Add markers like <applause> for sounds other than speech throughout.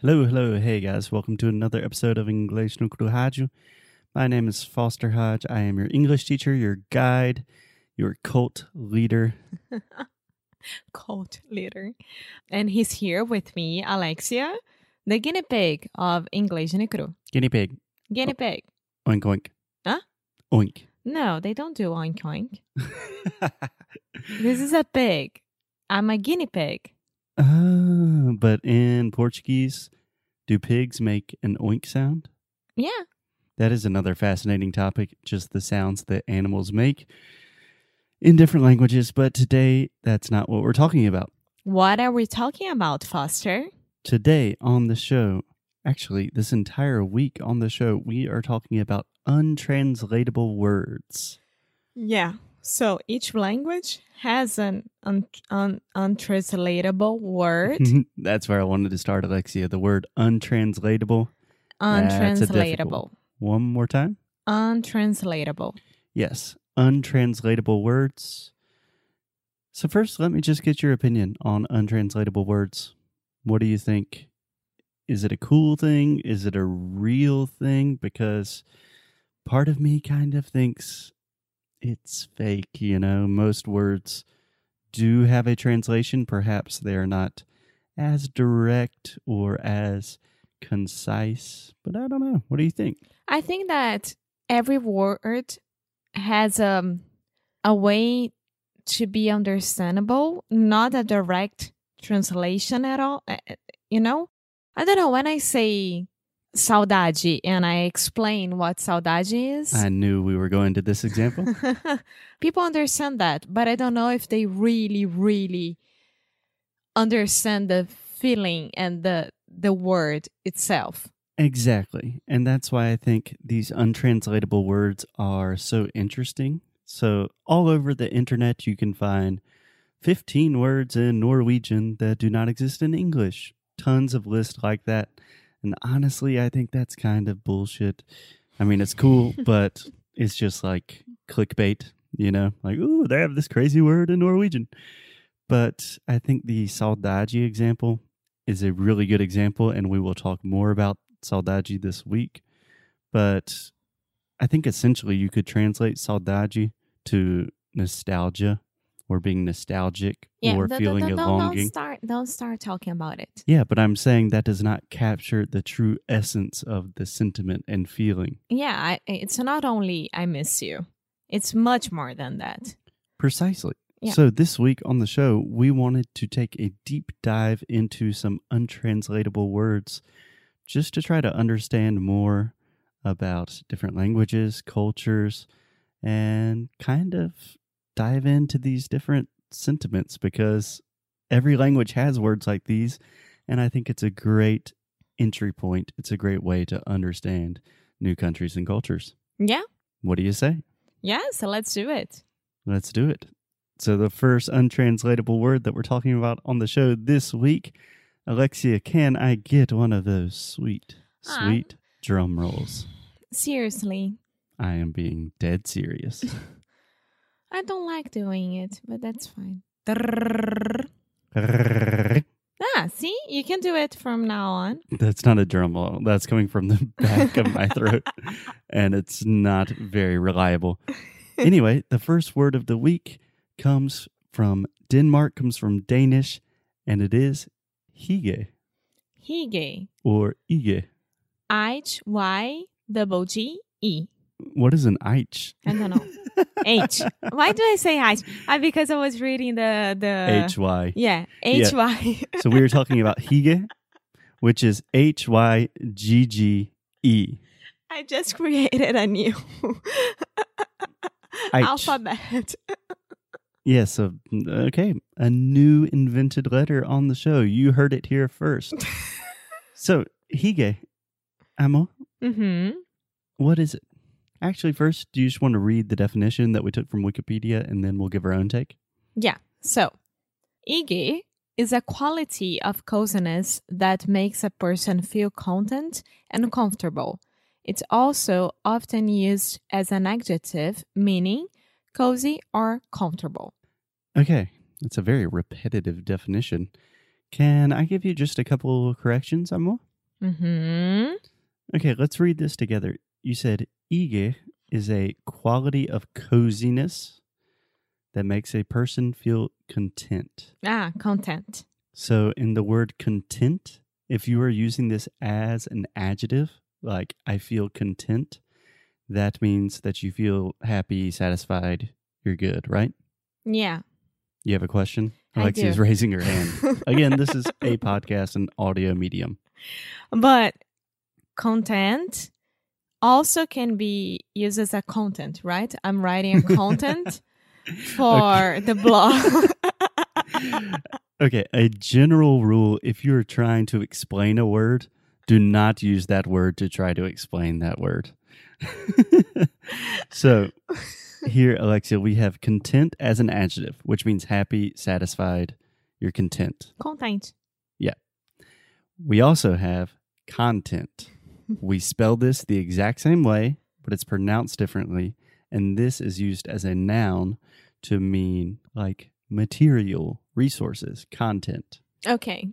Hello, hello, hey guys, welcome to another episode of English no Rádio. My name is Foster Hodge. I am your English teacher, your guide, your cult leader. <laughs> cult leader. And he's here with me, Alexia, the guinea pig of English no Cru. Guinea pig. Guinea pig. Oink oink. Huh? Oink. No, they don't do oink oink. <laughs> This is a pig. I'm a guinea pig. Ah, but in Portuguese, do pigs make an oink sound? Yeah. That is another fascinating topic, just the sounds that animals make in different languages. But today, that's not what we're talking about. What are we talking about, Foster? Today on the show, actually, this entire week on the show, we are talking about untranslatable words. Yeah. So each language has an un- un- untranslatable word. <laughs> that's where I wanted to start, Alexia. The word untranslatable. That's a difficult untranslatable. One more time. Untranslatable. Yes, untranslatable words. So, first, let me just get your opinion on untranslatable words. What do you think? Is it a cool thing? Is it a real thing? Because part of me kind of thinks it's fake, you know? Most words do have a translation. Perhaps they're not as direct or as concise, but I don't know. What do you think? I think that every word has um, a way to be understandable, not a direct translation at all. uh, uh, You know, I don't know when I say saudade and I explain what saudade is. I knew we were going to this example. <laughs> People understand that, but I don't know if they really, really understand the feeling and the the word itself. Exactly. And that's why I think these untranslatable words are so interesting. So, all over the internet, you can find 15 words in Norwegian that do not exist in English. Tons of lists like that. And honestly, I think that's kind of bullshit. I mean, it's cool, <laughs> but it's just like clickbait, you know? Like, ooh, they have this crazy word in Norwegian. But I think the saudade example is a really good example, and we will talk more about saudade this week. But I think essentially you could translate saudade to nostalgia or being nostalgic or don't- feeling don't, a don't, don't start don't start talking about it. Yeah, but I'm saying that does not capture the true essence of the sentiment and feeling. Yeah, I, it's not only I miss you. It's much more than that. Precisely. Yeah. So, this week on the show, we wanted to take a deep dive into some untranslatable words just to try to understand more about different languages, cultures, and kind of dive into these different sentiments because every language has words like these. And I think it's a great entry point. It's a great way to understand new countries and cultures. Yeah. What do you say? Yeah, so let's do it. Let's do it. So, the first untranslatable word that we're talking about on the show this week, Alexia, can I get one of those sweet, Ah. sweet drum rolls? Seriously. I am being dead serious. <laughs> I don't like doing it, but that's fine. Ah, see? You can do it from now on. That's not a drum roll. That's coming from the back of my throat, and it's not very reliable. Anyway, the first word of the week comes from Denmark, comes from Danish, and it is hige. Hige. or ige. H Y double G E. What is an eich? I don't know. H. Why do I say H? Ah, because I was reading the the H Y. Yeah, Yeah. H Y. So we were talking about Hige, which is H Y G G E. I just created a new alphabet. Yeah, so okay, a new invented letter on the show. You heard it here first. <laughs> so hige, Amo, mm-hmm. what is it? Actually, first, do you just want to read the definition that we took from Wikipedia, and then we'll give our own take? Yeah. So, ige is a quality of coziness that makes a person feel content and comfortable. It's also often used as an adjective meaning cozy or comfortable. Okay, that's a very repetitive definition. Can I give you just a couple corrections, Amo? Mm-hmm. Okay, let's read this together. You said ige is a quality of coziness that makes a person feel content. Ah, content. So, in the word content, if you are using this as an adjective, like I feel content, that means that you feel happy, satisfied, you're good, right? Yeah. You have a question? Alexia is raising her hand. <laughs> Again, this is a podcast, an audio medium. But content also can be used as a content, right? I'm writing a content <laughs> for the blog. <laughs> Okay, a general rule if you're trying to explain a word, do not use that word to try to explain that word. <laughs> so, here, Alexia, we have content as an adjective, which means happy, satisfied, you're content. content. Yeah. We also have content. We spell this the exact same way, but it's pronounced differently. And this is used as a noun to mean like material, resources, content. Okay.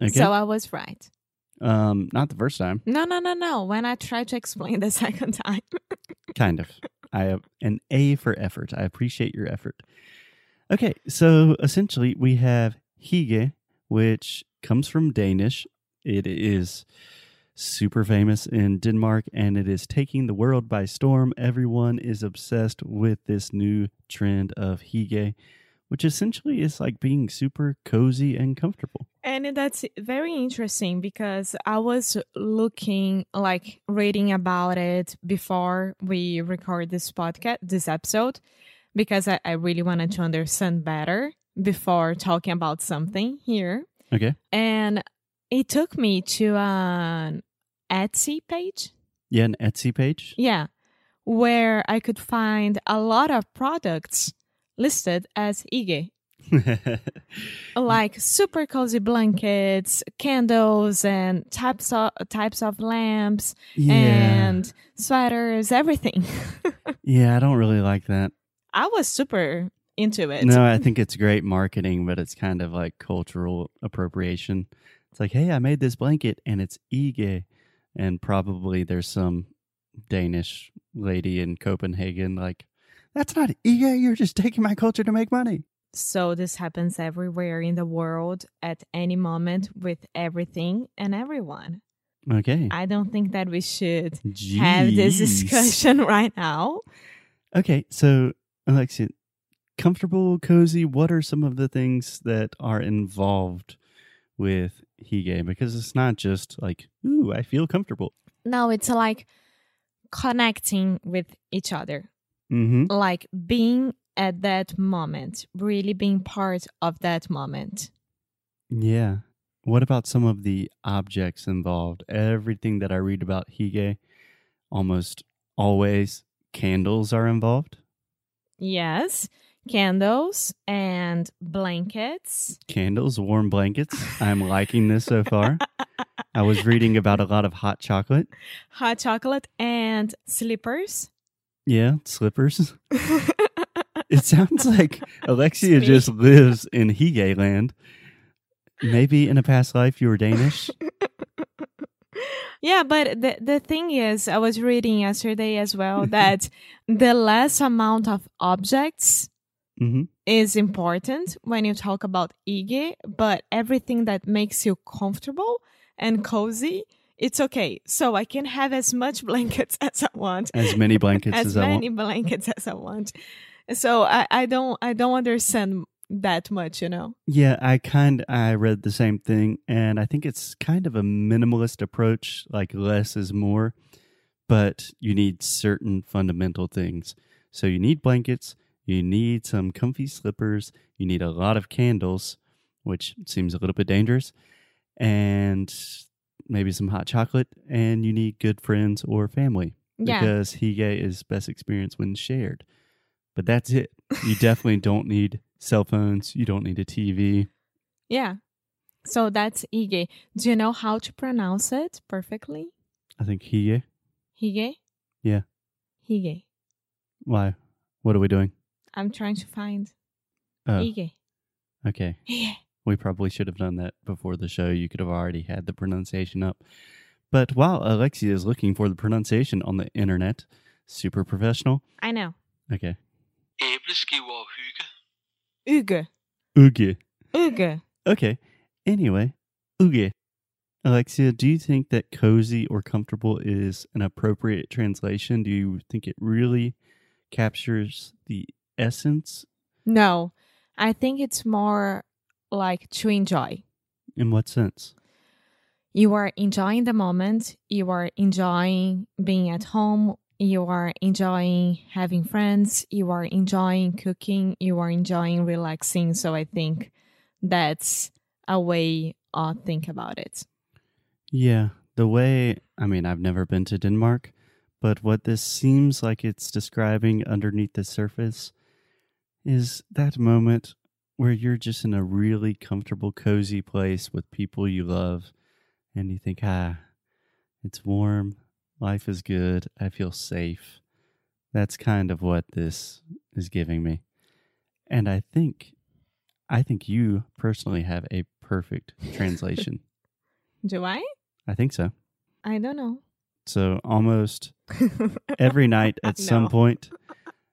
Okay. So I was right. um, not the first time, No, no, no, no. When I tried to explain the <laughs> second time. kind of. I have an A for effort. I appreciate your effort. Okay, so essentially we have hige, which comes from Danish. It is super famous in Denmark and it is taking the world by storm. Everyone is obsessed with this new trend of hige, which essentially is like being super cozy and comfortable. And that's very interesting because I was looking, like reading about it before we record this podcast, this episode, because I, I really wanted to understand better before talking about something here. Okay. And it took me to an Etsy page. Yeah, an Etsy page. Yeah. Where I could find a lot of products listed as Ige. <laughs> like super cozy blankets, candles, and types of types of lamps yeah. and sweaters, everything. <laughs> yeah, I don't really like that. I was super into it. No, I think it's great marketing, but it's kind of like cultural appropriation. It's like, hey, I made this blanket and it's Ige. And probably there's some Danish lady in Copenhagen like, that's not Ige. You're just taking my culture to make money. So this happens everywhere in the world at any moment with everything and everyone. Okay. I don't think that we should have this discussion <laughs> right now. Okay. So, Alexia, comfortable, cozy, what are some of the things that are involved with Hige? Because it's not just like, ooh, I feel comfortable. No, it's like connecting with each other. Mm-hmm. like being at that moment, really being part of that moment. Yeah. What about some of the objects involved? Everything that I read about Hige, almost always candles are involved. Yes, candles and blankets. Candles, warm blankets. I'm liking this so far. I was reading about a lot of hot chocolate. Hot chocolate and slippers. Yeah, slippers. <laughs> It sounds like Alexia just lives in Hige land. Maybe in a past life you were Danish. yeah, but the the thing is, I was reading yesterday as well <laughs> that the less amount of objects hmm is important when you talk about Ige, but everything that makes you comfortable and cozy, it's okay. So I can have as much <laughs> blankets as I want, As many blankets as as I want. many blankets as I want. So I, I don't I don't understand that much, you know. Yeah, I kind I read the same thing and I think it's kind of a minimalist approach, like less is more, but you need certain fundamental things. So you need blankets, you need some comfy slippers, you need a lot of candles, which seems a little bit dangerous, and maybe some hot chocolate, and you need good friends or family Yeah. because Hige is best experienced when shared. But that's it. You definitely <laughs> don't need cell phones. You don't need a TV. Yeah. So that's Ige. Do you know how to pronounce it perfectly? I think Hige. Hige? Yeah. Hige. Why? What are we doing? I'm trying to find Oh, Ige. okay. Hige. We probably should have done that before the show. You could have already had the pronunciation up. But while Alexia is looking for the pronunciation on the internet, super professional. I know. Okay. Æbleskiver og hygge. Uge. Uge. Uge. Okay. Anyway, uge. Alexia, do you think that cozy or comfortable is an appropriate translation? Do you think it really captures the essence? No, I think it's more like to enjoy. In what sense? You are enjoying the moment. You are enjoying being at home. You are enjoying having friends. You are enjoying cooking. You are enjoying relaxing. So I think that's a way I think about it. Yeah, the way, I mean, I've never been to Denmark, but what this seems like it's describing underneath the surface is that moment where you're just in a really comfortable, cozy place with people you love, and you think, ah, it's warm, life is good, I feel safe. That's kind of what this is giving me. And I think, I think you personally have a perfect translation. <laughs> Do I? I think so. I don't know. So almost <laughs> every night at some point,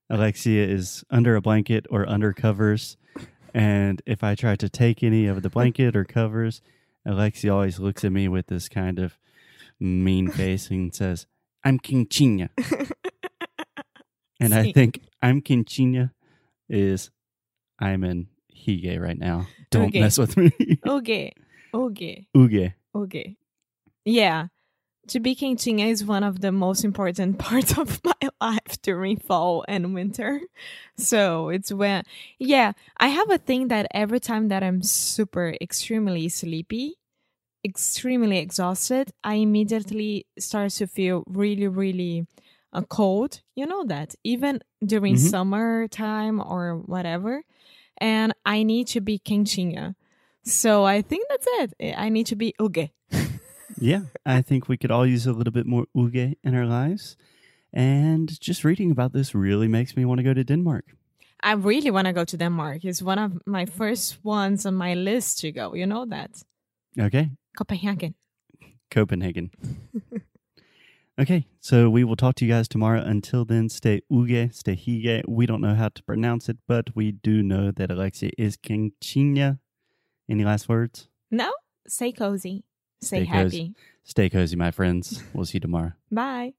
Alexia is under a blanket or under covers. And if I try to take any of the blanket or covers, Alexia always looks at me with this kind of mean face and says, I'm quentinha. <laughs> And I think I'm quentinha is I'm in Hige right now. Don't mess with me. Okay. Okay. Uge. Okay. Yeah. To be quentinha is one of the most important <laughs> parts of my life during fall and winter. So it's when, yeah, I have a thing that every time that I'm super extremely sleepy, extremely exhausted, I immediately start to feel really, really uh, cold. You know that even during Mhm. summertime or whatever. And I need to be quentinha. So I think that's it. I need to be uge. <laughs> Yeah, I think we could all use a little bit more uge in our lives. And just reading about this really makes me want to go to Denmark. I really want to go to Denmark. It's one of my first ones on my list to go. You know that. Okay, Copenhagen. Copenhagen. <laughs> okay, so we will talk to you guys tomorrow. Until then, stay uge, stay hige. We don't know how to pronounce it, but we do know that Alexia is quentinha. Any last words? No? Stay cozy. Stay, Stay happy. cozy. Stay cozy, my friends. We'll see you tomorrow. Bye.